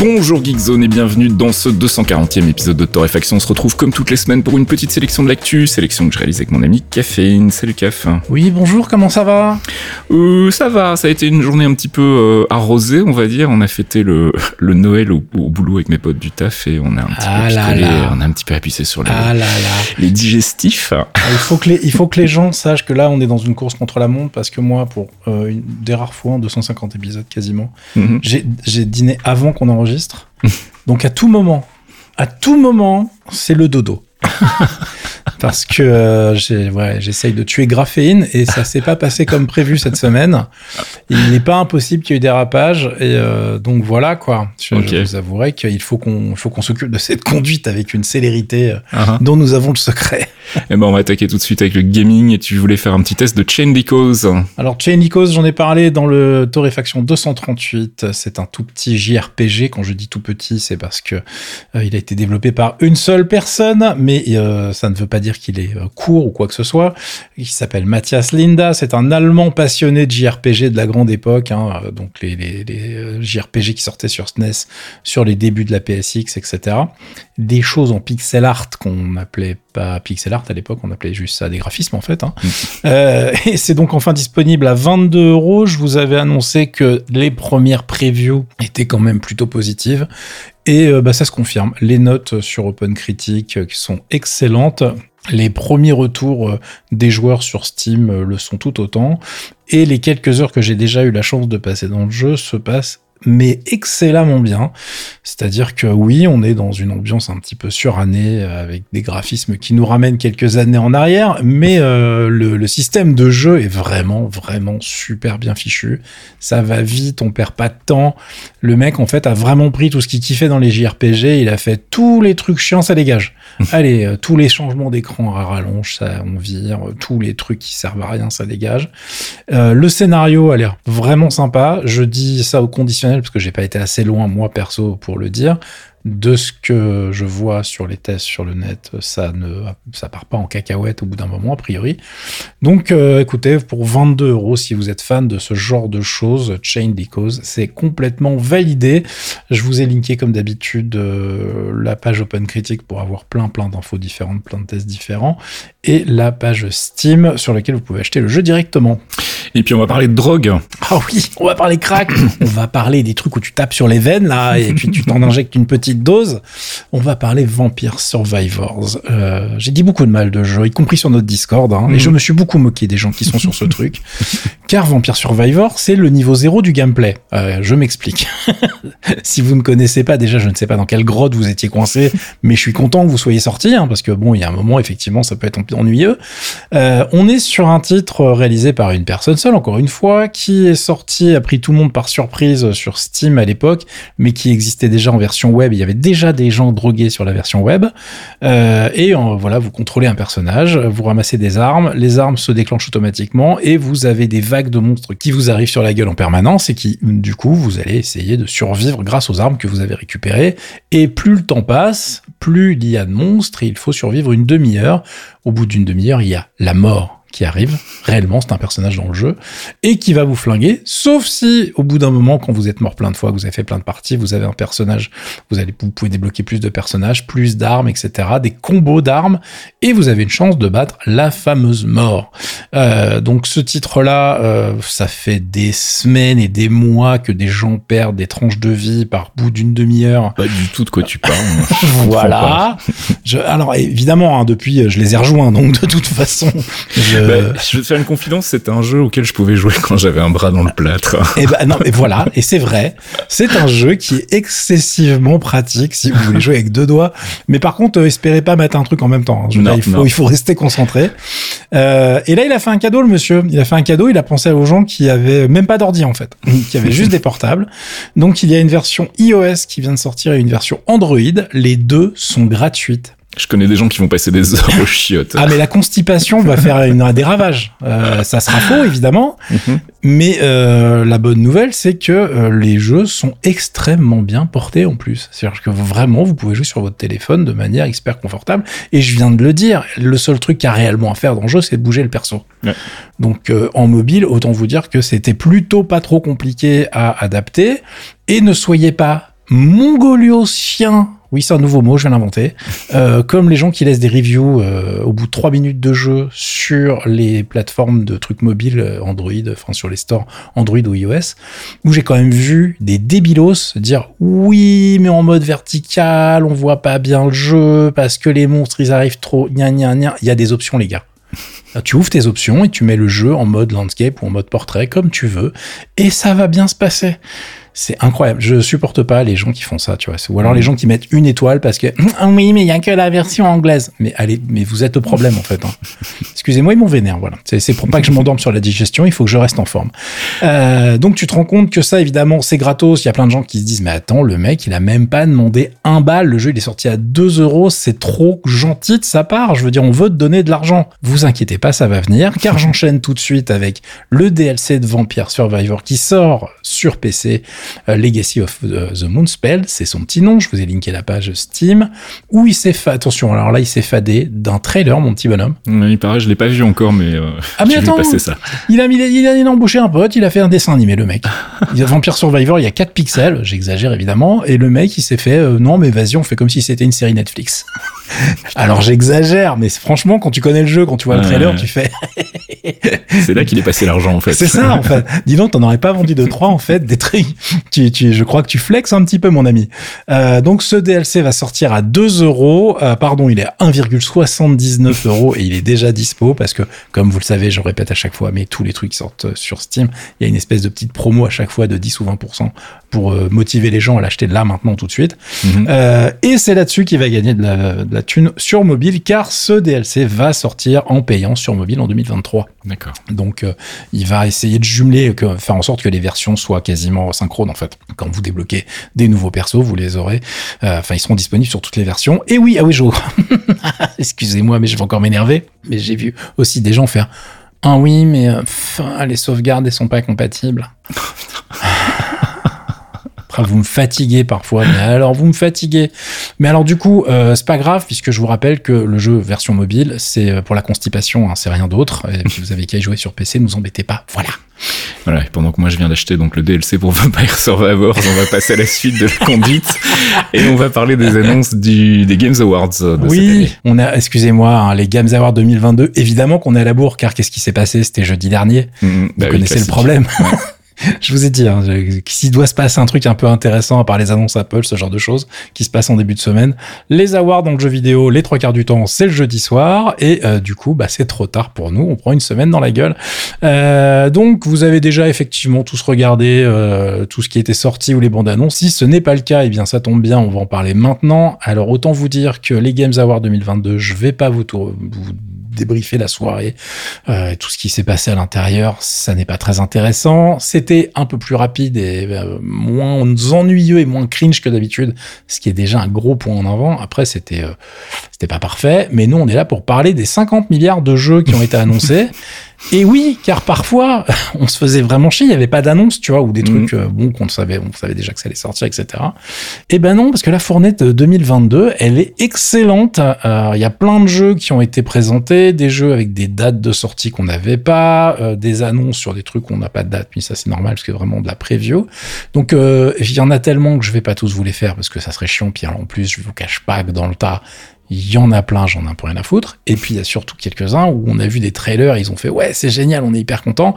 Bonjour Geekzone et bienvenue dans ce 240e épisode de Torréfaction. On se retrouve comme toutes les semaines pour une petite sélection de l'actu, sélection que je réalise avec mon ami Caféine. Salut Caf. Oui, bonjour, comment ça va? Euh, Ça va, ça a été une journée un petit peu euh, arrosée, on va dire. On a fêté le, le Noël au, au, boulot avec mes potes du taf et on a un petit Ah peu picolé, là. on a un petit peu appuyé sur les, Ah là là. les digestifs. Ah, Il faut, que les, il faut que les gens sachent que là, on est dans une course contre la montre parce que moi, pour euh, une, des rares fois, en 250 épisodes quasiment, Mhm. j'ai dîné avant qu'on enregistre. Donc à tout moment, à tout moment, c'est le dodo. Parce que euh, ouais, j'essaye de tuer graphéine et ça s'est pas passé comme prévu cette semaine. Il n'est pas impossible qu'il y ait eu des rapages et euh, donc voilà quoi. Je, Ok. je vous avouerai qu'il faut qu'on il faut qu'on s'occupe de cette conduite avec une célérité euh, Ah, dont nous avons le secret. Et ben on va attaquer tout de suite avec le gaming et tu voulais faire un petit test de Chain Decos. Alors Chain Lycos, j'en ai parlé dans le Torréfaction 238. C'est un tout petit JRPG. Quand je dis tout petit, c'est parce que euh, il a été développé par une seule personne, mais euh, ça ne veut pas dire qu'il est euh, court ou quoi que ce soit. Il s'appelle Matthias Linda. C'est un Allemand passionné de JRPG de la grande époque, hein, euh, donc les, JRPG qui sortaient sur SNES, sur les débuts de la PSX, etc. Des choses en pixel art qu'on appelait pas pixel art à l'époque, on appelait juste ça des graphismes en fait. Hein. Euh, et c'est donc enfin disponible à 22 euros. Je vous avais annoncé que les premières previews étaient quand même plutôt positives. Et euh, bah, ça se confirme. Les notes sur OpenCritic euh, qui sont excellentes. Les premiers retours euh, des joueurs sur Steam le sont tout autant. Et les quelques heures que j'ai déjà eu la chance de passer dans le jeu se passent mais excellemment bien. C'est-à-dire que oui, on est dans une ambiance un petit peu surannée euh, avec des graphismes qui nous ramènent quelques années en arrière, mais euh, le, le système de jeu est vraiment, vraiment super bien fichu. Ça va vite, on perd pas de temps. Le mec, en fait, a vraiment pris tout ce qu'il kiffait dans les JRPG, il a fait tous les trucs chiants, ça dégage. Allez, euh, tous les changements d'écran à rallonge, ça on vire, euh, tous les trucs qui servent à rien, ça dégage. Le scénario a l'air vraiment sympa. Je dis ça au conditionnel parce que j'ai pas été assez loin moi perso pour le dire. De ce que je vois sur les tests sur le net, ça ne ça part pas en cacahuète au bout d'un moment a priori. Donc euh, écoutez, pour 22 euros, si vous êtes fan de ce genre de choses, Chain Decos, c'est complètement validé. Je vous ai linké comme d'habitude euh, la page OpenCritic pour avoir plein plein d'infos différentes, plein de tests différents, et la page Steam sur laquelle vous pouvez acheter le jeu directement. Et puis on va parler de drogue. Ah oui, on va parler crack, on va parler des trucs où tu tapes sur les veines là et puis tu t'en injectes une petite dose. On va parler Vampire Survivors. Euh, J'ai dit beaucoup de mal de jeu, y compris sur notre Discord, hein, et je me suis beaucoup moqué des gens qui sont sur ce truc, car Vampire Survivor c'est le niveau zéro du gameplay. Euh, je m'explique. si vous ne connaissez pas déjà, je ne sais pas dans quelle grotte vous étiez coincé, mais je suis content que vous soyez sorti, hein, parce que bon, il y a un moment effectivement ça peut être ennuyeux. Euh, on est sur un titre réalisé par une personne seule, encore une fois, qui est sorti, a pris tout le monde par surprise sur Steam à l'époque, mais qui existait déjà en version web. Il y avait déjà des gens drogués sur la version web. Euh, et voilà, vous contrôlez un personnage, vous ramassez des armes, les armes se déclenchent automatiquement et vous avez des vagues de monstres qui vous arrivent sur la gueule en permanence et qui, du coup, vous allez essayer de survivre grâce aux armes que vous avez récupérées. Et plus le temps passe, plus il y a de monstres et il faut survivre une demi-heure. Au bout d'une demi-heure, il y a la mort qui arrive, réellement, c'est un personnage dans le jeu, et qui va vous flinguer, sauf si, au bout d'un moment, quand vous êtes mort plein de fois, que vous avez fait plein de parties, vous avez un personnage, vous allez, vous pouvez débloquer plus de personnages, plus d'armes, etc., des combos d'armes, et vous avez une chance de battre la fameuse mort. Euh, donc ce titre-là, euh, ça fait des semaines et des mois que des gens perdent des tranches de vie par bout d'une demi-heure Pas du tout de quoi tu parles. voilà. Je, alors évidemment, hein, depuis, je les ai rejoints, donc de toute façon, je, Bah, je vais te faire une confidence, c'était un jeu auquel je pouvais jouer quand j'avais un bras dans le plâtre. Et ben non, mais voilà, et c'est vrai. C'est un jeu qui est excessivement pratique si vous voulez jouer avec deux doigts. Mais par contre, euh, espérez pas mettre un truc en même temps. hein. Je Non, dire, il non. faut, il faut rester concentré. Euh, et là, il a fait un cadeau, le monsieur. Il a fait un cadeau. Il a pensé aux gens qui avaient même pas d'ordi en fait, qui avaient juste des portables. Donc, il y a une version iOS qui vient de sortir et une version Android. Les deux sont gratuites. Je connais des gens qui vont passer des heures aux chiottes. Ah mais la constipation va faire une, des ravages. Euh, ça sera faux évidemment, mhm. mais euh, la bonne nouvelle c'est que euh, les jeux sont extrêmement bien portés en plus. C'est-à-dire que vraiment vous pouvez jouer sur votre téléphone de manière hyper confortable. Et je viens de le dire, le seul truc qu'il y a réellement à faire dans le jeu c'est de bouger le perso. Donc en mobile, autant vous dire que c'était plutôt pas trop compliqué à adapter. Et ne soyez pas mongoliocien oui, c'est un nouveau mot, je viens l'inventer. Euh, comme les gens qui laissent des reviews euh, au bout de trois minutes de jeu sur les plateformes de trucs mobiles euh, Android, enfin sur les stores Android ou iOS, où j'ai quand même vu des débilos dire oui, mais en mode vertical, on voit pas bien le jeu parce que les monstres ils arrivent trop. Gna, gna, gna. Il y a des options, les gars. Tu ouvres tes options et tu mets le jeu en mode landscape ou en mode portrait comme tu veux et ça va bien se passer. C'est incroyable. Je supporte pas les gens qui font ça, tu vois. Ou alors les gens qui mettent une étoile parce que ah oui, mais il y a que la version anglaise. Mais allez, mais vous êtes au problème en fait. Hein. Excusez-moi, ils m'ont vénère. Voilà. C'est pour pas que je m'endorme sur la digestion. Il faut que je reste en forme. Euh, donc tu te rends compte que ça, évidemment, c'est gratos. Il y a plein de gens qui se disent mais attends, le mec, il a même pas demandé un bal. Le jeu, il est sorti à 2 euros. C'est trop gentil de sa part. Je veux dire, on veut te donner de l'argent. Vous inquiétez pas, ça va venir. Car j'enchaîne tout de suite avec le DLC de Vampire Survivor qui sort sur PC Legacy of the Moon Spell, c'est son petit nom, je vous ai linké la page Steam, où il s'est fait, attention, alors là, il s'est fadé d'un trailer, mon petit bonhomme. Il paraît, je l'ai pas vu encore, mais, euh, ah, mais attends, ça. Il a, mis, il, a, il a embauché un pote, il a fait un dessin animé, le mec. il a Vampire Survivor, il y a 4 pixels, j'exagère évidemment, et le mec, il s'est fait, euh, non, mais vas-y, on fait comme si c'était une série Netflix. Alors j'exagère, mais franchement, quand tu connais le jeu, quand tu vois le trailer, tu fais. c'est là qu'il est passé l'argent, en fait. C'est ça, en fait. Dis donc, t'en aurais pas vendu de 3, en fait, des trucs. Tu, je crois que tu flexes un petit peu, mon ami. Euh, donc, ce DLC va sortir à 2 euros. Euh, pardon, il est à 1,79 euros et il est déjà dispo parce que, comme vous le savez, je répète à chaque fois, mais tous les trucs qui sortent sur Steam, il y a une espèce de petite promo à chaque fois de 10 ou 20% pour euh, motiver les gens à l'acheter là, maintenant, tout de suite. Mhm. Euh, et c'est là-dessus qu'il va gagner de la, de la thune sur mobile car ce DLC va sortir en payant sur mobile en 2023. D'accord. Donc, euh, il va essayer de jumeler, que, faire en sorte que les versions soient quasiment synchrones, en fait. Quand vous débloquez des nouveaux persos, vous les aurez. Euh, enfin, ils seront disponibles sur toutes les versions. Et oui, ah oui, Jo. Excusez-moi, mais je vais encore m'énerver. Mais j'ai vu aussi des gens faire. Ah oui, mais euh, les sauvegardes, elles sont pas compatibles. vous me fatiguez parfois. Mais alors, vous me fatiguez. Mais alors, du coup, euh, c'est pas grave, puisque je vous rappelle que le jeu version mobile, c'est euh, pour la constipation, hein, c'est rien d'autre. Et puis, vous avez qu'à y jouer sur PC, ne vous embêtez pas. Voilà. Voilà, et pendant que moi je viens d'acheter donc le DLC pour Vampire Survivors, on va passer à la suite de la conduite et on va parler des annonces du, des Games Awards de oui, cette année. on a, excusez-moi, hein, les Games Awards 2022, évidemment qu'on est à la bourre, car qu'est-ce qui s'est passé? C'était jeudi dernier. Mm, mm. vous bah connaissez le problème. je vous ai dit, hein, s'il doit se passer un truc un peu intéressant à part les annonces Apple, ce genre de choses, qui se passe en début de semaine, les awards dans le jeu vidéo, les trois quarts du temps, c'est le jeudi soir, et euh, du coup, bah, c'est trop tard pour nous, on prend une semaine dans la gueule. Euh, donc, vous avez déjà effectivement tous regardé euh, tout ce qui était sorti ou les bandes annonces. Si ce n'est pas le cas, eh bien, ça tombe bien, on va en parler maintenant. Alors, autant vous dire que les Games Awards 2022, je vais pas vous, vous débriefer la soirée, euh, tout ce qui s'est passé à l'intérieur, ça n'est pas très intéressant. C'était un peu plus rapide et euh, moins ennuyeux et moins cringe que d'habitude, ce qui est déjà un gros point en avant. Après, c'était euh, c'était pas parfait, mais nous, on est là pour parler des 50 milliards de jeux qui ont été annoncés. Et oui, car parfois, on se faisait vraiment chier, il n'y avait pas d'annonce, tu vois, ou des mhm. trucs, euh, bon, qu'on savait, on savait déjà que ça allait sortir, etc. Et eh ben non, parce que la fournette 2022, elle est excellente. Euh, il y a plein de jeux qui ont été présentés, des jeux avec des dates de sortie qu'on n'avait pas, euh, des annonces sur des trucs où on n'a pas de date, mais ça c'est normal, parce que c'est vraiment de la preview. Donc, il y en a tellement que je vais pas tous vous les faire, parce que ça serait chiant, puis en plus, je vous cache pas que dans le tas, il y en a plein, j'en ai un peu rien à foutre. Et puis il y a surtout quelques-uns où on a vu des trailers, ils ont fait ouais c'est génial, on est hyper content.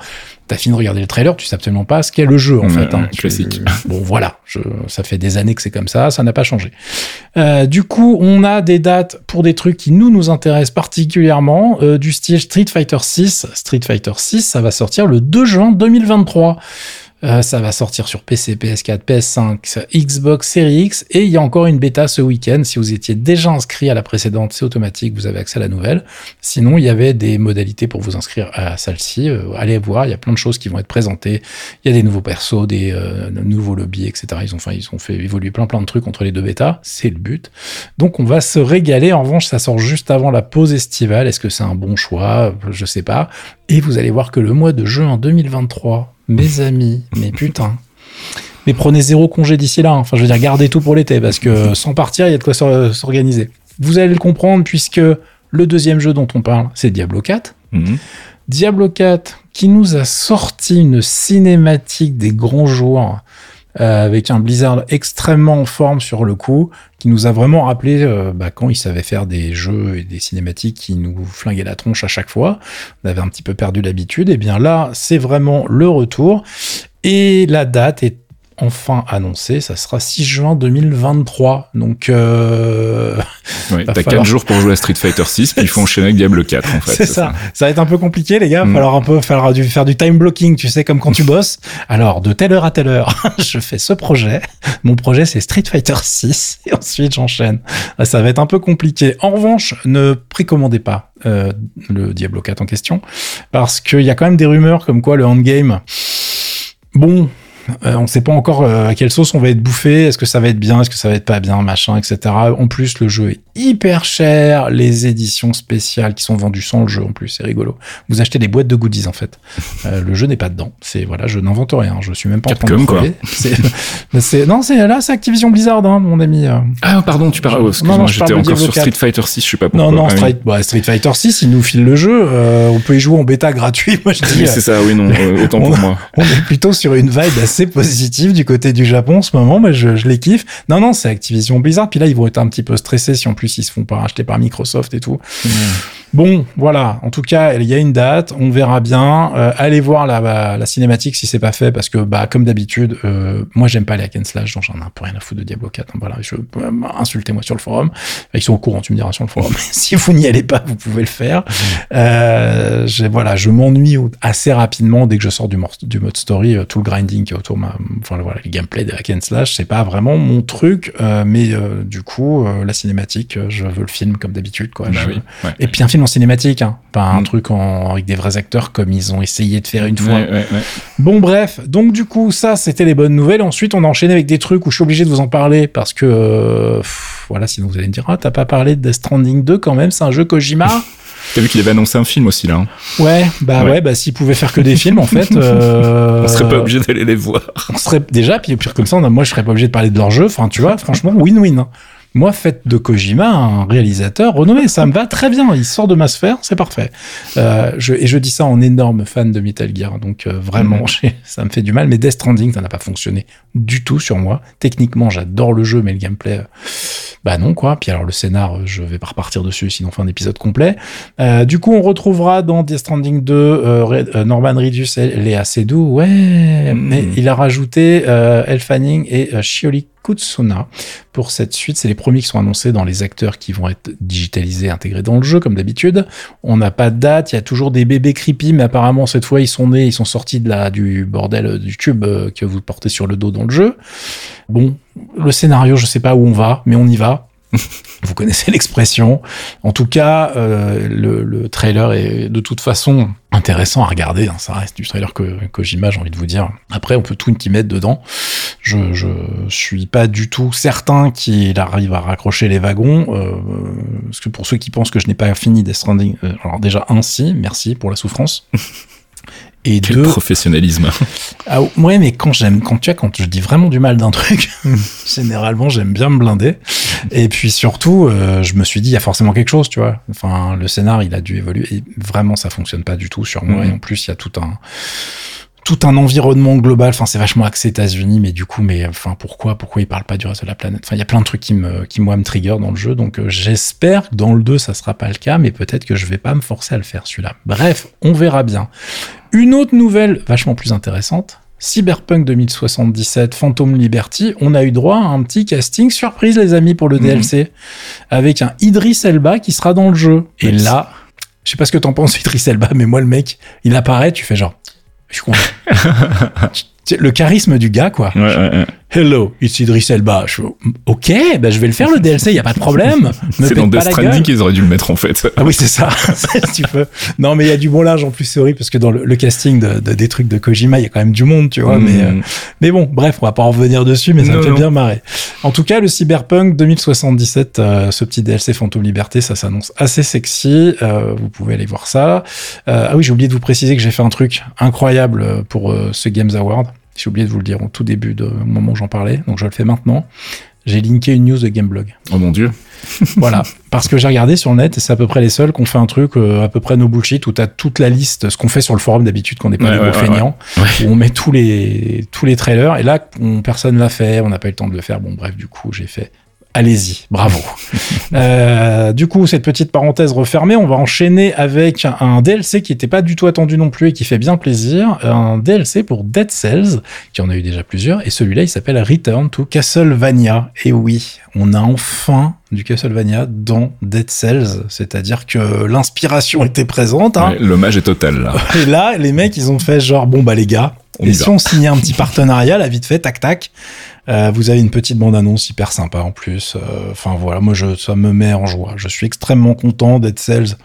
T'as fini de regarder le trailer, tu sais absolument pas ce qu'est le jeu en fait. Hein. Classique. bon voilà, je, ça fait des années que c'est comme ça, ça n'a pas changé. Euh, du coup, on a des dates pour des trucs qui nous nous intéressent particulièrement, euh, du style Street Fighter 6. Street Fighter 6, ça va sortir le 2 juin 2023. Euh, ça va sortir sur PC, PS4, PS5, Xbox Series X. Et il y a encore une bêta ce week-end. Si vous étiez déjà inscrit à la précédente, c'est automatique, vous avez accès à la nouvelle. Sinon, il y avait des modalités pour vous inscrire à celle-ci. Euh, allez voir, il y a plein de choses qui vont être présentées. Il y a des nouveaux persos, des euh, nouveaux lobbies, etc. Ils ont, ils ont fait évoluer plein plein de trucs entre les deux bêtas. C'est le but. Donc, on va se régaler. En revanche, ça sort juste avant la pause estivale. Est-ce que c'est un bon choix? Je sais pas. Et vous allez voir que le mois de juin 2023, mes amis, mais putain. Mais prenez zéro congé d'ici là. hein. Enfin, je veux dire, gardez tout pour l'été parce que sans partir, il y a de quoi s'or- s'organiser. Vous allez le comprendre puisque le deuxième jeu dont on parle, c'est Diablo 4. Mhm. Diablo 4 qui nous a sorti une cinématique des grands jours euh, avec un Blizzard extrêmement en forme sur le coup, qui nous a vraiment rappelé euh, bah, quand il savait faire des jeux et des cinématiques qui nous flinguaient la tronche à chaque fois. On avait un petit peu perdu l'habitude. Et bien là, c'est vraiment le retour. Et la date est enfin annoncée, ça sera 6 juin 2023. Donc euh, Ouais, T'as falloir- 4 jours pour jouer à Street Fighter 6, puis il faut enchaîner avec Diablo 4, en fait. c'est ça. Ça va être un peu compliqué, les gars. Mm. Falloir un peu faire du, faire du time blocking, tu sais, comme quand tu bosses. Alors, de telle heure à telle heure, je fais ce projet. Mon projet, c'est Street Fighter 6. Et ensuite, j'enchaîne. Ah, Ça va être un peu compliqué. En revanche, ne précommandez pas euh, le Diablo 4 en question. Parce qu'il y a quand même des rumeurs comme quoi le endgame, bon, euh, on ne sait pas encore euh, à quelle sauce on va être bouffé. Est-ce que ça va être bien Est-ce que ça va être pas bien Machin, etc. En plus, le jeu est hyper cher. Les éditions spéciales qui sont vendues sans le jeu, en plus, c'est rigolo. Vous achetez des boîtes de goodies, en fait. Euh, le jeu n'est pas dedans. C'est voilà, je n'invente rien. Je suis même pas en train de Capcom. C'est, non, c'est là, c'est Activision Blizzard, hein, mon ami. euh. Ah, pardon, tu parles. Non, Oh, non, parle j'étais encore sur 4. Street Fighter 6, je sais pas pourquoi. Non, non, Ah oui. Street, bah, Street Fighter 6, il nous file le jeu. Euh, on peut y jouer en bêta gratuit. Moi, je dis. Oui, c'est ça, oui, non, euh, autant On pour moi. On est plutôt sur une vibe assez positive du côté du Japon en ce moment, mais je, je les kiffe. Non, non, c'est Activision Blizzard. Puis là, ils vont être un petit peu stressés si en plus ils se font pas racheter par Microsoft et tout. Bon, voilà. En tout cas, il y a une date. On verra bien. Euh, allez voir la, la, la cinématique si c'est pas fait, parce que, bah, comme d'habitude, euh, moi, j'aime pas les hack and slash, donc j'en ai un peu rien à foutre de Diablo 4. hein. Voilà, je, euh, insultez-moi sur le forum. Ils sont au courant, tu me diras sur le forum. si vous n'y allez pas, vous pouvez le faire. Euh, j'ai- voilà, je m'ennuie assez rapidement dès que je sors du, mode story, euh, tout le grinding qui est autour, ma, enfin voilà, le gameplay des hack and slash, c'est pas vraiment mon truc, euh, mais euh, du coup, euh, la cinématique, euh, je veux le film comme d'habitude, quoi. Bah Je- oui, ouais. Et puis un film en cinématique, hein, pas un Mm. truc en, avec des vrais acteurs comme ils ont essayé de faire une fois. Ouais, ouais, ouais. Bon bref, donc du coup ça c'était les bonnes nouvelles. Ensuite on a enchaîné avec des trucs où je suis obligé de vous en parler parce que euh, pff, voilà sinon vous allez me dire ah t'as pas parlé de Death Stranding 2 quand même c'est un jeu Kojima. T'as vu qu'il avait annoncé un film aussi, là. hein. ouais bah ouais, Ouais. bah s'il pouvait faire que des films en fait. euh, On serait pas obligé d'aller les voir. on serait déjà puis pire comme ça on a- moi je serais pas obligé de parler de leur jeu. Enfin tu vois franchement win-win. Moi, faites de Kojima un réalisateur renommé, ça me va très bien. Il sort de ma sphère, c'est parfait. Euh, je, et je dis ça en énorme fan de Metal Gear, donc euh, vraiment, j'ai- ça me fait du mal. Mais Death Stranding, ça n'a pas fonctionné du tout sur moi. Techniquement, j'adore le jeu, mais le gameplay, euh, bah non quoi. Puis alors le scénar, euh, je vais pas repartir dessus, sinon on fait un épisode complet. Euh, du coup, on retrouvera dans Death Stranding 2 euh, Norman Reedus et Léa Seydoux. Ouais, Mhm. mais il a rajouté euh, Elle Fanning et Shioli Kutsuna pour cette suite. C'est les premiers qui sont annoncés dans les acteurs qui vont être digitalisés, intégrés dans le jeu, comme d'habitude. On n'a pas de date, il y a toujours des bébés creepy, mais apparemment, cette fois, ils sont nés, ils sont sortis de du bordel euh, du tube euh, que vous portez sur le dos dans le jeu. Bon, le scénario, je sais pas où on va, mais on y va. Vous connaissez l'expression. En tout cas, euh, le, le trailer est de toute façon intéressant à regarder. hein. Ça reste du trailer que Kojima, j'ai envie de vous dire. Après, on peut tout y mettre dedans. Je, suis pas du tout certain qu'il arrive à raccrocher les wagons. Euh, pour ceux qui pensent que je n'ai pas fini Death Stranding, euh, alors déjà ainsi, merci pour la souffrance. Et Quel deux, professionnalisme. ah ouais, mais quand j'aime, quand tu vois, quand je dis vraiment du mal d'un truc, généralement j'aime bien me blinder. Et puis surtout, euh, je me suis dit, il y a forcément quelque chose, tu vois. Enfin, le scénar, il a dû évoluer. Et vraiment, ça fonctionne pas du tout sur moi. Mhm. Et en plus, il y a tout un tout un environnement global. Enfin, c'est vachement axé États-Unis, mais du coup, mais enfin, pourquoi, pourquoi ils parlent pas du reste de la planète? Enfin, il y a plein de trucs qui me, qui moi me trigger dans le jeu. Donc, euh, j'espère que dans le 2, ça sera pas le cas, mais peut-être que je vais pas me forcer à le faire celui-là. Bref, on verra bien. Une autre nouvelle vachement plus intéressante. Cyberpunk 2077 Phantom Liberty, on a eu droit à un petit casting surprise les amis pour le Mhm. DLC avec un Idris Elba qui sera dans le jeu. Et là, je sais pas ce que t'en penses Idris Elba, mais moi le mec, il apparaît, tu fais genre, je suis content. Le charisme du gars, quoi. Ouais, ouais, ouais. Hello, it's Idris Elba. Je fais, ok, bah, je vais le faire le DLC, y a pas de problème. Me C'est dans Death Stranding qu'ils auraient dû le mettre en fait. Ah oui, c'est ça, si tu peux. Non, mais il y a du bon linge en plus, c'est horrible, parce que dans le, le casting de, de- des trucs de Kojima, il y a quand même du monde, tu vois. Mais, euh, Mm. mais bon, bref, on va pas en revenir dessus, mais ça me fait non. bien marrer. En tout cas, le Cyberpunk 2077, euh, ce petit DLC Phantom Liberté, ça s'annonce assez sexy. Euh, vous pouvez aller voir ça. Euh, ah oui, j'ai oublié de vous préciser que j'ai fait un truc incroyable euh, pour euh, ce Games Award. J'ai oublié de vous le dire au tout début de, au moment où j'en parlais, donc je le fais maintenant. J'ai linké une news de Gameblog. Oh mon dieu. Voilà, parce que j'ai regardé sur le net et c'est à peu près les seuls qu'on fait un truc euh, à peu près no bullshit où t'as toute la liste, ce qu'on fait sur le forum d'habitude qu'on n'est pas Ouais, des ouais, gros ouais, feignants, où on met tous les tous les trailers et là on, personne l'a fait, on n'a pas eu le temps de le faire. Bon bref, du coup j'ai fait. Allez-y, bravo. Euh, du coup, cette petite parenthèse refermée, on va enchaîner avec un, DLC qui n'était pas du tout attendu non plus et qui fait bien plaisir. Un DLC pour Dead Cells, qui en a eu déjà plusieurs, et celui-là, il s'appelle Return to Castlevania. Et oui, on a enfin du Castlevania dans Dead Cells, c'est-à-dire que l'inspiration était présente. Hein. Ouais, L'hommage est total là. Et là, les mecs, ils ont fait genre, bon, bah les gars, On et si va. on signait un petit partenariat, là, vite fait, tac, tac. Euh, vous avez une petite bande-annonce hyper sympa en plus. Euh, Enfin voilà, moi je, ça me met en joie. Je suis extrêmement content Dead Cells.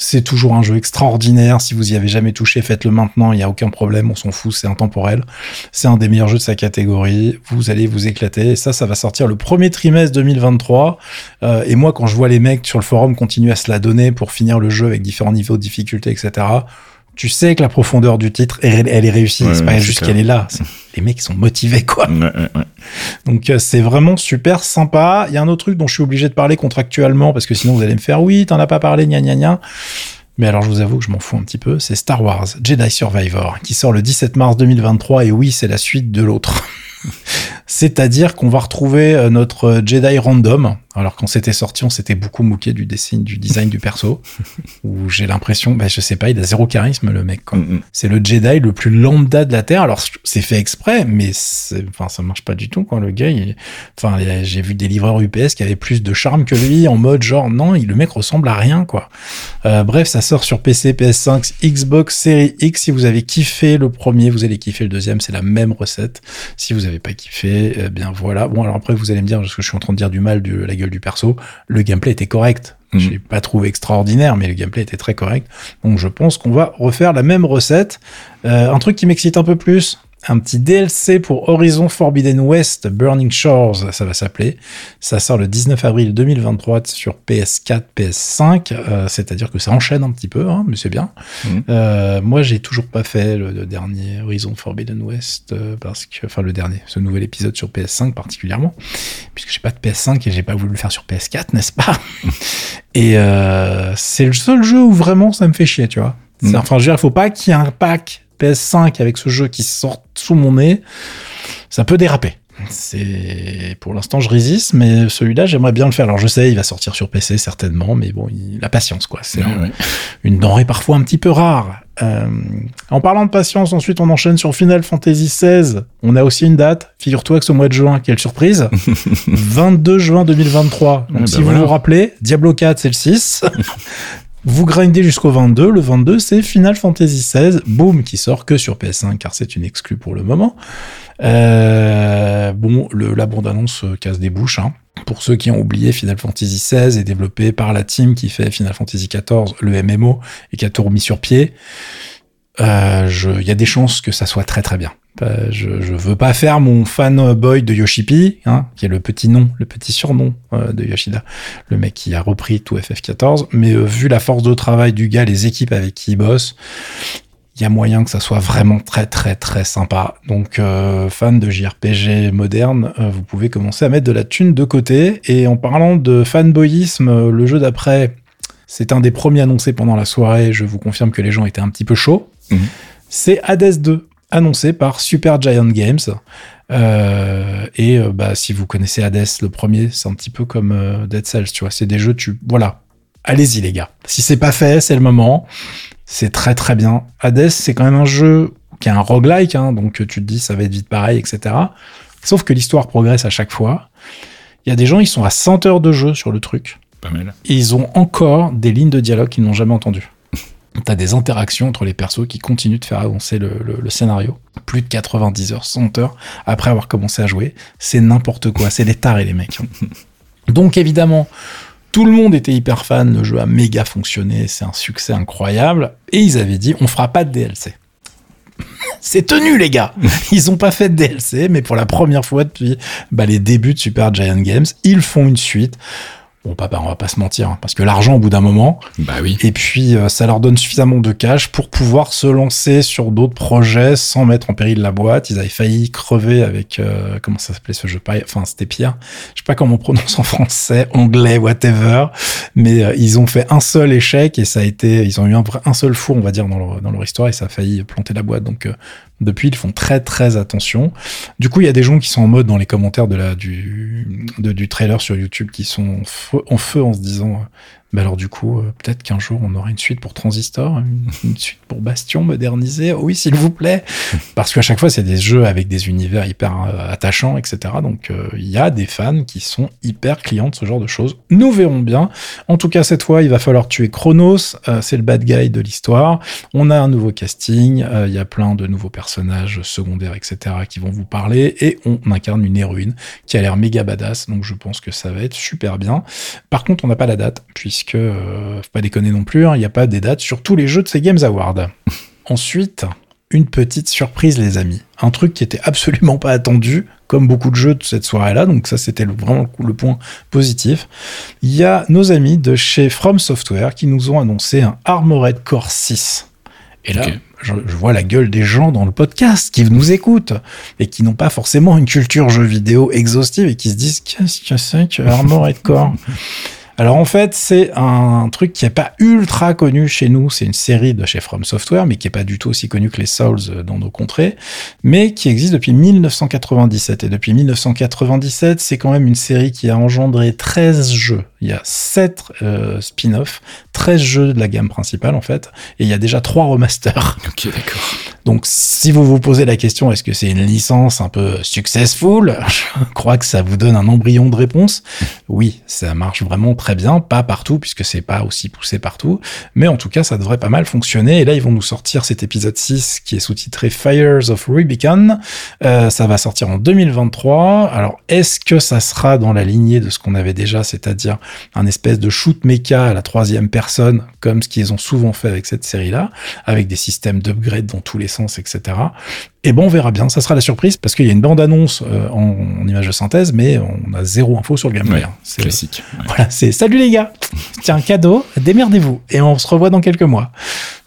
C'est toujours un jeu extraordinaire. Si vous y avez jamais touché, faites-le maintenant. Il n'y a aucun problème. On s'en fout. C'est intemporel. C'est un des meilleurs jeux de sa catégorie. Vous allez vous éclater. Et ça, ça va sortir le premier trimestre 2023. Euh, et moi, quand je vois les mecs sur le forum continuer à se la donner pour finir le jeu avec différents niveaux de difficulté, etc., tu sais que la profondeur du titre, elle, elle est réussie. Ouais, c'est pas juste qu'elle est là. Les mecs sont motivés, quoi. Ouais, ouais, ouais. Donc euh, c'est vraiment super sympa. Il y a un autre truc dont je suis obligé de parler contractuellement parce que sinon vous allez me faire oui, t'en as pas parlé, gna gna gna. Mais alors je vous avoue que je m'en fous un petit peu. C'est Star Wars Jedi Survivor qui sort le 17 mars 2023 et oui, c'est la suite de l'autre. C'est-à-dire qu'on va retrouver euh, notre euh, Jedi random. Alors quand c'était sorti, on s'était beaucoup moqué du dessin, du design du perso. Où j'ai l'impression, bah, je sais pas, il a zéro charisme le mec. Mm, mm. C'est le Jedi le plus lambda de la Terre. Alors, c'est fait exprès, mais enfin, ça marche pas du tout quand le gars, il- enfin, j'ai vu des livreurs UPS qui avaient plus de charme que lui, en mode genre, non, il, le mec ressemble à rien, quoi. Euh, bref, ça sort sur PC, PS5, Xbox Series X. Si vous avez kiffé le premier, vous allez kiffer le deuxième. C'est la même recette. Si vous avez pas kiffé, eh bien voilà. Bon, alors après, vous allez me dire, parce que je suis en train de dire du mal de la gueule du perso, le gameplay était correct. Mhm. Je l'ai pas trouvé extraordinaire, mais le gameplay était très correct. Donc je pense qu'on va refaire la même recette. Euh, un truc qui m'excite un peu plus, un petit DLC pour Horizon Forbidden West Burning Shores, ça va s'appeler. Ça sort le 19 avril 2023 sur PS4, PS5, euh, c'est-à-dire que ça enchaîne un petit peu, hein, mais c'est bien. Mhm. Euh, moi, j'ai toujours pas fait le, le dernier Horizon Forbidden West euh, parce que, enfin le dernier, ce nouvel épisode sur PS5 particulièrement, puisque j'ai pas de PS5 et j'ai pas voulu le faire sur PS4, n'est-ce pas? Et c'est le seul jeu où vraiment ça me fait chier, tu vois. Mhm. Enfin, je veux dire, il faut pas qu'il y ait un pack PS5 avec ce jeu qui sorte sous mon nez. Ça peut déraper. C'est pour l'instant je résiste, mais celui-là j'aimerais bien le faire. Alors je sais, il va sortir sur PC certainement, mais bon, il, la patience quoi. C'est un- une denrée parfois un petit peu rare. Euh, en parlant de patience, ensuite on enchaîne sur Final Fantasy XVI. On a aussi une date. Figure-toi que ce mois de juin, quelle surprise 22 juin 2023. Donc si bah vous vous rappelez, Diablo 4 c'est le 6. vous grindez jusqu'au 22. Le 22 c'est Final Fantasy XVI. Boom qui sort que sur PS5 car c'est une exclue pour le moment. Euh, bon, la bande-annonce euh, casse des bouches. Hein. Pour ceux qui ont oublié, Final Fantasy XVI est développé par la team qui fait Final Fantasy XIV, le MMO, et qui a tout remis sur pied. Euh, Il y a des chances que ça soit très très bien. Euh, je, je veux pas faire mon fanboy de Yoshipi, hein, qui est le petit nom, le petit surnom euh, de Yoshida, le mec qui a repris tout FF14. Mais euh, vu la force de travail du gars, les équipes avec qui il bosse, il y a moyen que ça soit vraiment très très très sympa. Donc euh, fan de JRPG moderne, euh, vous pouvez commencer à mettre de la thune de côté. Et en parlant de fanboyisme, euh, le jeu d'après, c'est un des premiers annoncés pendant la soirée. Je vous confirme que les gens étaient un petit peu chauds. Mhm. C'est Hades 2, annoncé par Super Giant Games. Euh, et euh, bah, si vous connaissez Hades, le premier, c'est un petit peu comme euh, Dead Cells, tu vois. C'est des jeux, tu voilà, allez-y les gars. Si c'est pas fait, c'est le moment. C'est très très bien. Hades, c'est quand même un jeu qui est un roguelike, hein, donc tu te dis ça va être vite pareil, etc. Sauf que l'histoire progresse à chaque fois. Il y a des gens, ils sont à 100 heures de jeu sur le truc. Pas mal. Et ils ont encore des lignes de dialogue qu'ils n'ont jamais entendues. T'as des interactions entre les persos qui continuent de faire avancer le, scénario. Plus de 90 heures, 100 heures après avoir commencé à jouer. C'est n'importe quoi. C'est des tarés, les mecs. Donc, évidemment, tout le monde était hyper fan. Le jeu a méga fonctionné. C'est un succès incroyable. Et ils avaient dit, on fera pas de DLC. C'est tenu, les gars. Ils ont pas fait de DLC, mais pour la première fois depuis bah, les débuts de Super Giant Games, ils font une suite. Bon, papa, on va pas se mentir, hein, parce que l'argent, au bout d'un moment, Bah oui. et puis euh, ça leur donne suffisamment de cash pour pouvoir se lancer sur d'autres projets sans mettre en péril la boîte. Ils avaient failli crever avec euh, comment ça s'appelait ce jeu Pas- Enfin, c'était pire. Je sais pas comment on prononce en français, anglais, whatever. Mais euh, ils ont fait un seul échec et ça a été, ils ont eu un seul four, on va dire, dans leur, dans leur histoire et ça a failli planter la boîte. Donc euh, depuis, ils font très très attention. Du coup, il y a des gens qui sont en mode dans les commentaires de la du du trailer sur YouTube qui sont en, feu en se disant. Bah alors du coup, euh, peut-être qu'un jour on aura une suite pour Transistor, une, une suite pour Bastion modernisée. Oh oui, s'il vous plaît, parce qu'à chaque fois c'est des jeux avec des univers hyper euh, attachants, etc. Donc euh, il y a des fans qui sont hyper clients de ce genre de choses. Nous verrons bien. En tout cas cette fois, il va falloir tuer Chronos. c'est le bad guy de l'histoire. On a un nouveau casting. Il y a plein de nouveaux personnages secondaires, etc. qui vont vous parler et on incarne une héroïne qui a l'air méga badass. Donc je pense que ça va être super bien. Par contre, on n'a pas la date, puisque, euh, faut pas déconner non plus, hein, il n'y a pas des dates sur tous les jeux de ces Games Awards. Ensuite, une petite surprise, les amis. Un truc qui était absolument pas attendu, comme beaucoup de jeux de cette soirée-là, donc ça c'était vraiment le, le point positif. Il y a nos amis de chez From Software qui nous ont annoncé un Armored Core 6. Et là, je, je vois la gueule des gens dans le podcast qui nous écoutent et qui n'ont pas forcément une culture jeu vidéo exhaustive et qui se disent qu'est-ce que c'est que Armored Core? Alors en fait, c'est un truc qui est pas ultra connu chez nous. C'est une série de chez From Software, mais qui est pas du tout aussi connue que les Souls euh, dans nos contrées, mais qui existe depuis 1997. Et depuis 1997, c'est quand même une série qui a engendré 13 jeux. Il y a 7 euh, spin-offs, 13 jeux de la gamme principale en fait, et il y a déjà 3 remasters. Ok, d'accord. Donc, si vous vous posez la question, est-ce que c'est une licence un peu successful? Je crois que ça vous donne un embryon de réponse. Oui, ça marche vraiment très bien, pas partout puisque c'est pas aussi poussé partout, mais en tout cas, ça devrait pas mal fonctionner. Et là, ils vont nous sortir cet épisode 6 qui est sous-titré Fires of Rubicon. Euh, ça va sortir en 2023. Alors, est-ce que ça sera dans la lignée de ce qu'on avait déjà, c'est-à-dire un espèce de shoot mecha à la troisième personne, comme ce qu'ils ont souvent fait avec cette série-là, avec des systèmes d'upgrade dans tous les sens, etc. Et bon, on verra bien. Ça sera la surprise parce qu'il y a une bande-annonce euh, en, en image de synthèse, mais on a zéro info sur le gameplay. Ouais, hein. C'est Classique. Ouais. voilà, c'est salut les gars, tiens cadeau, démerdez-vous et on se revoit dans quelques mois.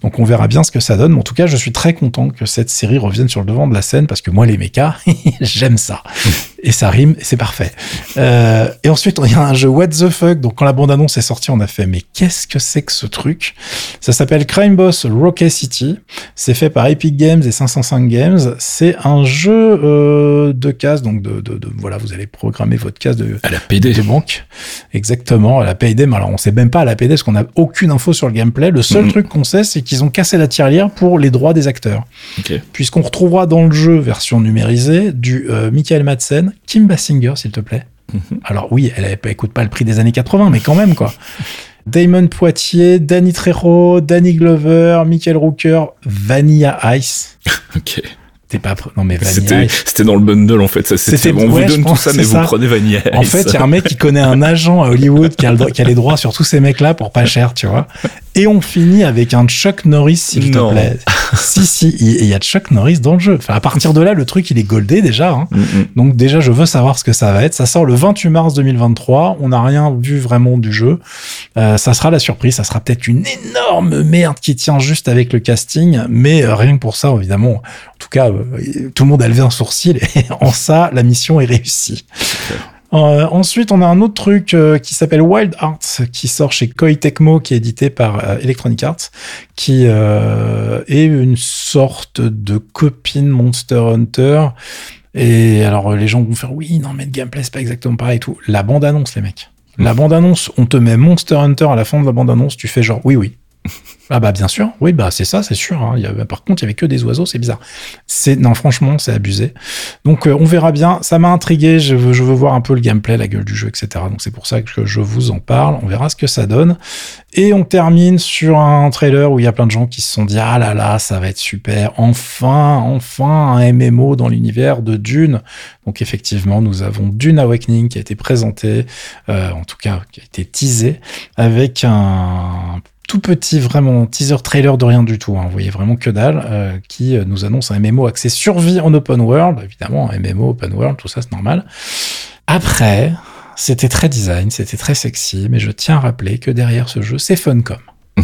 Donc on verra bien ce que ça donne. Mais en tout cas, je suis très content que cette série revienne sur le devant de la scène parce que moi les mechas, j'aime ça et ça rime et c'est parfait. Euh, et ensuite il y a un jeu What the fuck. Donc quand la bande annonce est sortie, on a fait mais qu'est-ce que c'est que ce truc? Ça s'appelle Crime Boss Rocket City. C'est fait par Epic Games et 505 Games. C'est un jeu euh, de cases. Donc de, de, de- voilà, vous allez programmer votre case de À la PD. de banque. Exactement, à la Payday. Mais alors, on sait même pas à la Payday parce qu'on n'a aucune info sur le gameplay. Le seul Mhm. truc qu'on sait, c'est qu'ils ont cassé la tirelire pour les droits des acteurs. Ok. Puisqu'on retrouvera dans le jeu, version numérisée, du euh, Michael Madsen, Kim Basinger, s'il te plaît. Mhm. Alors oui, elle, elle écoute pas le prix des années 80, mais quand même, quoi. Damon Poitier, Danny Trejo, Danny Glover, Michael Rooker, Vanilla Ice. Ok. T'es pas... pr- Non mais Vanilla C'était, dans le bundle en fait. Ça, c'était, on ouais, vous donne tout ça, mais vous ça. prenez Vanilla En fait, il y a un mec qui connaît un agent à Hollywood qui a, le droit- qui a les droits sur tous ces mecs-là pour pas cher, tu vois. Et on finit avec un Chuck Norris, s'il te plaît. si, si, il y a Chuck Norris dans le jeu. Enfin, à partir de là, le truc, il est goldé déjà. Hein. Mm, mm. Donc déjà, je veux savoir ce que ça va être. Ça sort le 28 mars 2023. On n'a rien vu vraiment du jeu. Euh, ça sera la surprise. Ça sera peut-être une énorme merde qui tient juste avec le casting. Mais euh, rien que pour ça, évidemment, en tout cas, euh, tout le monde a levé un sourcil. Et en ça, la mission est réussie. Euh, ensuite, on a un autre truc euh, qui s'appelle Wild Arts, qui sort chez Koei Tecmo, qui est édité par euh, Electronic Arts, qui euh, est une sorte de copine Monster Hunter. Et alors, les gens vont faire oui, non, mais le gameplay, c'est pas exactement pareil et tout. La bande-annonce, les mecs. La bande-annonce, on te met Monster Hunter à la fin de la bande-annonce, tu fais genre oui, oui. Ah bah bien sûr, oui bah c'est ça, c'est sûr. hein. Par contre, il y avait que des oiseaux, c'est bizarre. C'est non franchement, c'est abusé. Donc euh, on verra bien. Ça m'a intrigué. Je veux, je veux voir un peu le gameplay, la gueule du jeu, etc. Donc c'est pour ça que je vous en parle. On verra ce que ça donne. Et on termine sur un trailer où il y a plein de gens qui se sont dit ah là là, ça va être super. Enfin, enfin un MMO dans l'univers de Dune. Donc effectivement, nous avons Dune Awakening qui a été présenté, euh, en tout cas qui a été teasé avec un tout petit vraiment teaser trailer de rien du tout. hein. Vous voyez vraiment que dalle euh, qui euh, nous annonce un MMO axé survie en open world. Évidemment, un MMO open world, tout ça c'est normal. Après, c'était très design, c'était très sexy, mais je tiens à rappeler que derrière ce jeu, c'est Funcom.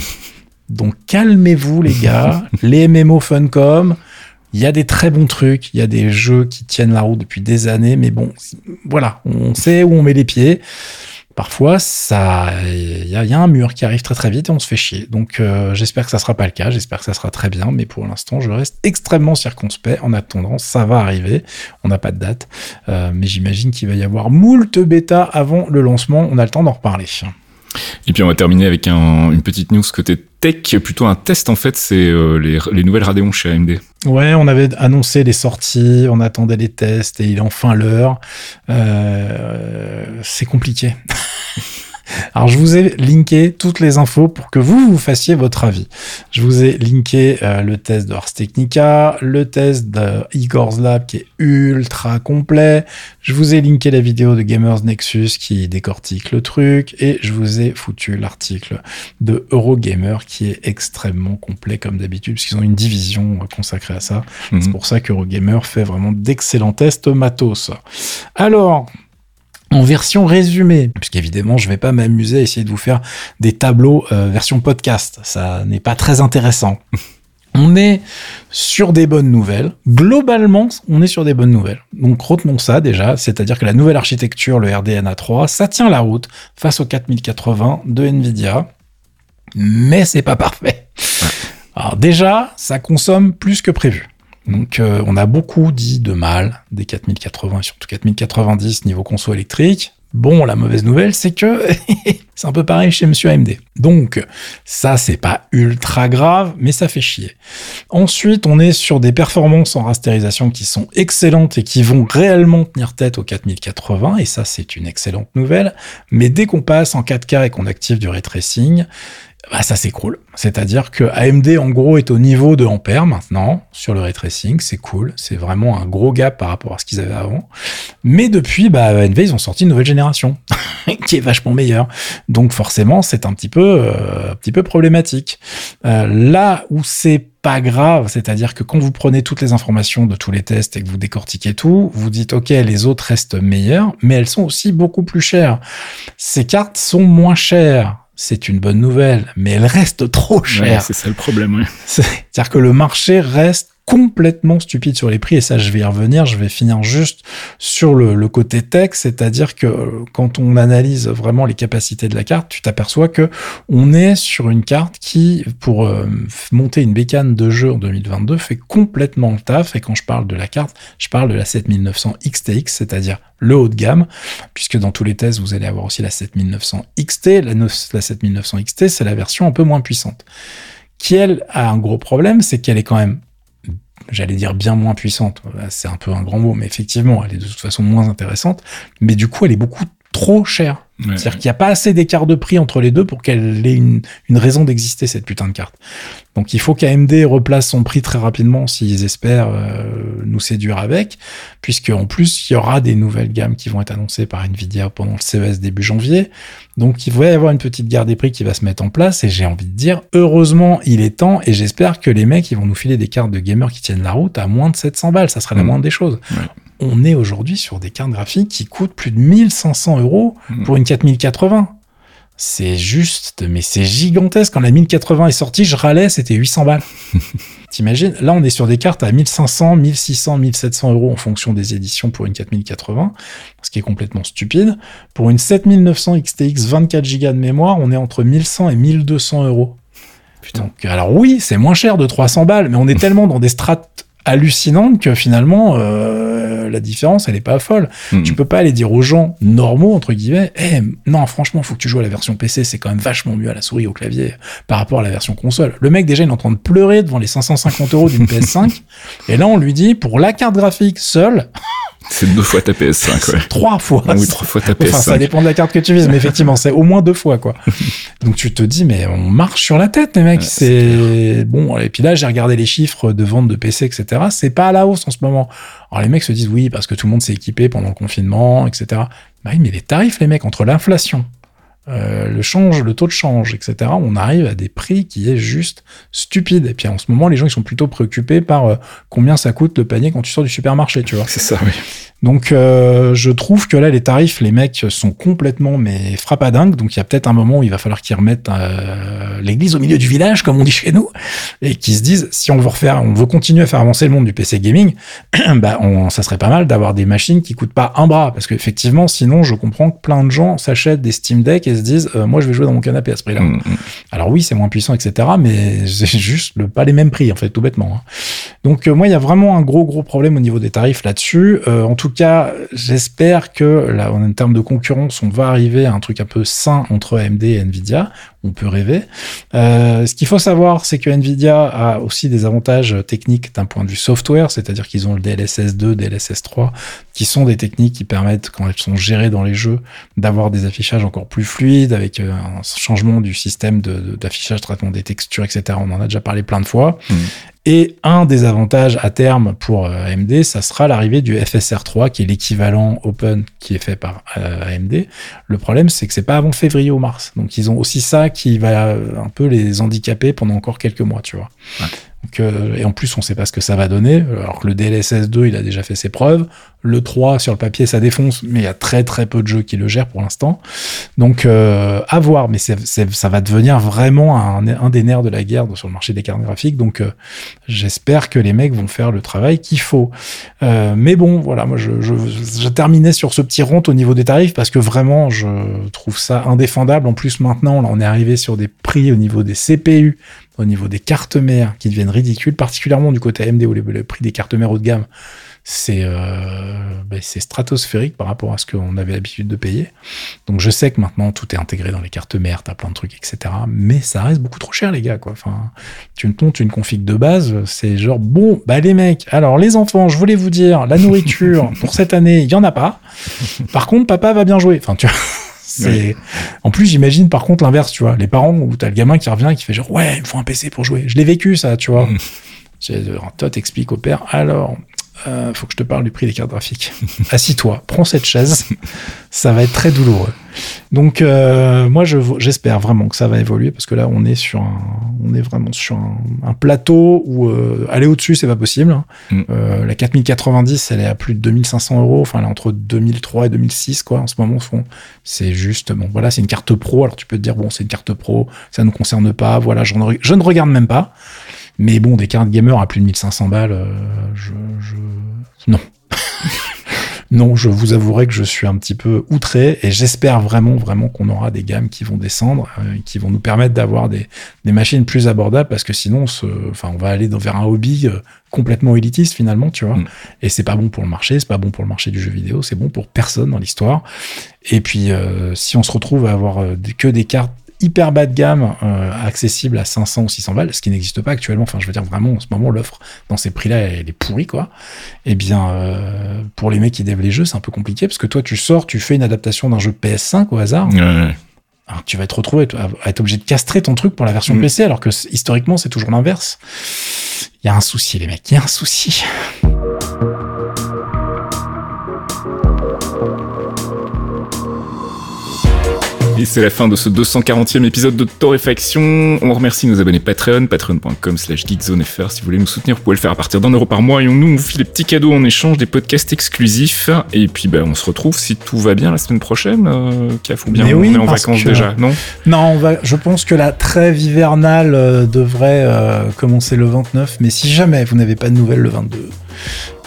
Donc calmez-vous les gars, les MMO Funcom, il y a des très bons trucs, il y a des jeux qui tiennent la route depuis des années, mais bon, voilà, on sait où on met les pieds. Parfois, ça, il y, a- un mur qui arrive très très vite et on se fait chier. Donc, euh, j'espère que ça sera pas le cas. J'espère que ça sera très bien, mais pour l'instant, je reste extrêmement circonspect. En attendant, ça va arriver. On n'a pas de date, Euh, mais j'imagine qu'il va y avoir moult bêta avant le lancement. On a le temps d'en reparler. Et puis on va terminer avec un- une petite news côté tech, plutôt un test en fait, c'est euh, les, les nouvelles Radeon chez AMD. Ouais, on avait annoncé les sorties, on attendait les tests et il est enfin l'heure. Euh, c'est compliqué. Alors, je vous ai linké toutes les infos pour que vous vous fassiez votre avis. Je vous ai linké euh, le test de Ars Technica, le test de Igor's Lab qui est ultra complet. Je vous ai linké la vidéo de Gamers Nexus qui décortique le truc et je vous ai foutu l'article de Eurogamer qui est extrêmement complet comme d'habitude puisqu'ils ont une division euh, consacrée à ça. Mhm. C'est pour ça qu'Eurogamer fait vraiment d'excellents tests matos. Alors, en version résumée, puisqu'évidemment, je vais pas m'amuser à essayer de vous faire des tableaux euh, version podcast. Ça n'est pas très intéressant. On est sur des bonnes nouvelles. Globalement, on est sur des bonnes nouvelles. Donc retenons ça déjà, c'est-à-dire que la nouvelle architecture, le RDNA 3, ça tient la route face au 4080 de Nvidia, mais c'est pas parfait. Alors déjà, ça consomme plus que prévu. Donc euh, on a beaucoup dit de mal des 4080 et surtout 4090 niveau conso électrique. Bon, la mauvaise nouvelle, c'est que c'est un peu pareil chez Monsieur AMD. Donc, ça, c'est pas ultra grave, mais ça fait chier. Ensuite, on est sur des performances en rasterisation qui sont excellentes et qui vont réellement tenir tête aux 4080, et ça, c'est une excellente nouvelle. Mais dès qu'on passe en 4K et qu'on active du ray tracing, bah, ça s'écroule. C'est-à-dire que AMD, en gros, est au niveau de Ampère maintenant sur le ray tracing. C'est cool. C'est vraiment un gros gap par rapport à ce qu'ils avaient avant. Mais depuis, bah, AMD, ils ont sorti une nouvelle génération qui est vachement meilleure. Donc, forcément, c'est un petit peu, euh, un petit peu problématique. Euh, là où c'est pas grave, c'est-à-dire que quand vous prenez toutes les informations de tous les tests et que vous décortiquez tout, vous dites ok, les autres restent meilleures, mais elles sont aussi beaucoup plus chères. Ces cartes sont moins chères. C'est une bonne nouvelle, mais elles restent trop Ouais, chères. c'est ça le problème. ouais. C'est-à-dire que le marché reste complètement stupide sur les prix et ça je vais y revenir je vais finir juste sur le, côté tech c'est-à-dire que euh, quand on analyse vraiment les capacités de la carte tu t'aperçois que on est sur une carte qui pour euh, monter une bécane de jeu en 2022 fait complètement le taf. Et quand je parle de la carte je parle de la 7900 XTX c'est-à-dire le haut de gamme puisque dans tous les tests vous allez avoir aussi la 7900 XT la, la 7900 XT c'est la version un peu moins puissante. Qui elle a un gros problème c'est qu'elle est quand même j'allais dire bien moins puissante, c'est un peu un grand mot, mais effectivement, elle est de toute façon moins intéressante, mais du coup, elle est beaucoup trop chère. Ouais. C'est-à-dire qu'il n'y a pas assez d'écart de prix entre les deux pour qu'elle ait une, une raison d'exister, cette putain de carte. Donc il faut qu'AMD replace son prix très rapidement s'ils espèrent euh, nous séduire avec, puisque en plus, il y aura des nouvelles gammes qui vont être annoncées par Nvidia pendant le CES début janvier. Donc il va y avoir une petite guerre des prix qui va se mettre en place, et j'ai envie de dire, heureusement, il est temps, et j'espère que les mecs, ils vont nous filer des cartes de gamers qui tiennent la route à moins de 700 balles, ça serait la Mm. moindre des choses. Ouais. On est aujourd'hui sur des cartes graphiques qui coûtent plus de 1500 euros Mm. pour une 4080. C'est juste, mais c'est gigantesque. Quand la 1080 est sortie, je râlais, c'était 800 balles. T'imagines Là, on est sur des cartes à 1500, 1600, 1700 euros en fonction des éditions pour une 4080, ce qui est complètement stupide. Pour une 7900 XTX 24 Go de mémoire, on est entre 1100 et 1200 euros. Putain. Donc, alors oui, c'est moins cher de 300 balles, mais on est tellement dans des strates hallucinante que finalement euh, la différence elle est pas folle. Mhm. Tu peux pas aller dire aux gens normaux entre guillemets, eh non franchement faut que tu joues à la version PC, c'est quand même vachement mieux à la souris au clavier par rapport à la version console. Le mec déjà il est en train de pleurer devant les 550 euros d'une PS5 et là on lui dit pour la carte graphique seule, C'est deux fois ta PS5, ouais. trois fois. Ah oui, trois fois ta PS5. Enfin, ça dépend de la carte que tu vises, mais effectivement, c'est au moins deux fois, quoi. Donc tu te dis, mais on marche sur la tête, les mecs. Ouais, c'est bon. Et puis là, j'ai regardé les chiffres de vente de PC, etc. C'est pas à la hausse en ce moment. Alors les mecs se disent, oui, parce que tout le monde s'est équipé pendant le confinement, etc. Bah oui, mais les tarifs, les mecs, entre l'inflation, euh, le change, le taux de change, etc. On arrive à des prix qui est juste stupide. Et puis en ce moment, les gens ils sont plutôt préoccupés par euh, combien ça coûte le panier quand tu sors du supermarché, tu vois. C'est ça, oui. Donc euh, je trouve que là les tarifs, les mecs sont complètement mais frappadingues. Donc il y a peut-être un moment où il va falloir qu'ils remettent euh, l'église au milieu du village, comme on dit chez nous, et qu'ils se disent si on veut refaire, on veut continuer à faire avancer le monde du PC gaming, bah on, ça serait pas mal d'avoir des machines qui coûtent pas un bras, parce qu'effectivement sinon je comprends que plein de gens s'achètent des Steam Deck et se disent euh, moi je vais jouer dans mon canapé à ce prix-là. Mhm. Alors oui, c'est moins puissant, etc. Mais c'est juste le, pas les mêmes prix, en fait, tout bêtement. hein. Donc euh, moi, il y a vraiment un gros, gros problème au niveau des tarifs là-dessus. Euh, en tout cas, j'espère que là, en termes de concurrence, on va arriver à un truc un peu sain entre AMD et Nvidia. On peut rêver. Euh, ce qu'il faut savoir, c'est que Nvidia a aussi des avantages techniques d'un point de vue software, c'est-à-dire qu'ils ont le DLSS 2, DLSS 3, qui sont des techniques qui permettent, quand elles sont gérées dans les jeux, d'avoir des affichages encore plus fluides, avec euh, un changement du système de- de- d'affichage, traitement des textures, etc. On en a déjà parlé plein de fois. Mhm. Et un des avantages à terme pour euh, AMD, ça sera l'arrivée du FSR3, qui est l'équivalent Open qui est fait par AMD. Le problème, c'est que c'est pas avant février ou mars. Donc ils ont aussi ça qui va euh, un peu les handicaper pendant encore quelques mois, tu vois. Euh, et en plus, on sait pas ce que ça va donner. Alors que le DLSS 2, il a déjà fait ses preuves. Le 3, sur le papier, ça défonce, mais il y a très très peu de jeux qui le gèrent pour l'instant. Donc, euh, à voir. Mais ça va devenir vraiment un, un des nerfs de la guerre sur le marché des cartes graphiques. Donc, euh, j'espère que les mecs vont faire le travail qu'il faut. Euh, mais bon, voilà, moi, je, je, je terminais sur ce petit rond au niveau des tarifs parce que vraiment, je trouve ça indéfendable. En plus, maintenant, là, on est arrivé sur des prix au niveau des CPU, au niveau des cartes mères qui deviennent ridicules, particulièrement du côté AMD où le, le prix des cartes mères haut de gamme, c'est euh, ben, c'est stratosphérique par rapport à ce qu'on avait l'habitude de payer. Donc je sais que maintenant tout est intégré dans les cartes mères, t'as plein de trucs, etc. Mais ça reste beaucoup trop cher, les gars, quoi. Enfin, tu me montes une config de base, c'est genre bon, bah les mecs, alors les enfants, je voulais vous dire, la nourriture pour cette année, il y en a pas. Par contre, papa va bien jouer. Enfin, tu vois. C'est en plus j'imagine par contre l'inverse tu vois. Les parents où t'as le gamin qui revient et qui fait genre ouais il me faut un PC pour jouer. Je l'ai vécu ça tu vois. Mm. Alors, toi t'expliques au père. Alors euh, faut que je te parle du prix des cartes graphiques. Assis-toi prends cette chaise. Ça va être très douloureux. Donc euh, moi je j'espère vraiment que ça va évoluer parce que là on est sur un on est vraiment sur un, un plateau où euh, aller au-dessus c'est pas possible hein. Mm. La 4090 elle est à plus de 2500 euros. Enfin elle est entre 2003 et 2006 quoi. En ce moment c'est juste bon voilà c'est une carte pro. Alors tu peux te dire bon c'est une carte pro ça ne nous concerne pas. Voilà je ne regarde même pas mais bon des cartes gamer à plus de 1500 balles euh, je, je non. Non je vous avouerai que je suis un petit peu outré et j'espère vraiment vraiment qu'on aura des gammes qui vont descendre euh, qui vont nous permettre d'avoir des, des machines plus abordables parce que sinon on se, enfin on va aller dans, vers un hobby euh, complètement élitiste finalement tu vois. Mm. et c'est pas bon pour le marché c'est pas bon pour le marché du jeu vidéo c'est bon pour personne dans l'histoire. Et puis euh, si on se retrouve à avoir que des cartes hyper bas de gamme euh, accessibles à 500 ou 600 balles ce qui n'existe pas actuellement enfin je veux dire vraiment en ce moment l'offre dans ces prix là elle est pourrie quoi et bien euh, pour les mecs qui développent les jeux c'est un peu compliqué parce que toi tu sors tu fais une adaptation d'un jeu PS5 au hasard Ouais, ouais. alors, tu vas te retrouver à être obligé de castrer ton truc pour la version Mm. PC, alors que historiquement, c'est toujours l'inverse. Il y a un souci, les mecs, il y a un souci. Et c'est la fin de ce 240e épisode de Torréfaction. On remercie nos abonnés Patreon, patreon.com slash geekzonefr. Si vous voulez nous soutenir, vous pouvez le faire à partir d'un euro par mois et on nous on vous file des petits cadeaux en échange, des podcasts exclusifs. Et puis, ben, on se retrouve si tout va bien la semaine prochaine, euh, Caf, ou bien Mais on oui, est en vacances que- déjà, non? Non, on va, je pense que la trêve hivernale euh, devrait euh, commencer le 29, mais si jamais vous n'avez pas de nouvelles le 22,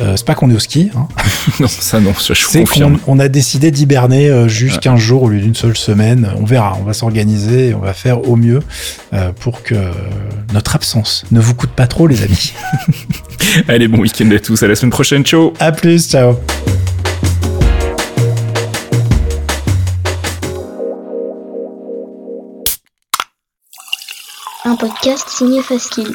Euh, c'est pas qu'on est au ski. Hein. non, ça non, ça je C'est confirme. qu'on on a décidé d'hiberner euh, juste 15 jours au lieu d'une seule semaine. On verra, on va s'organiser, et on va faire au mieux euh, pour que notre absence ne vous coûte pas trop, les amis. Allez, bon week-end à tous, à la semaine prochaine, ciao à plus, ciao. Un podcast signé Faskill.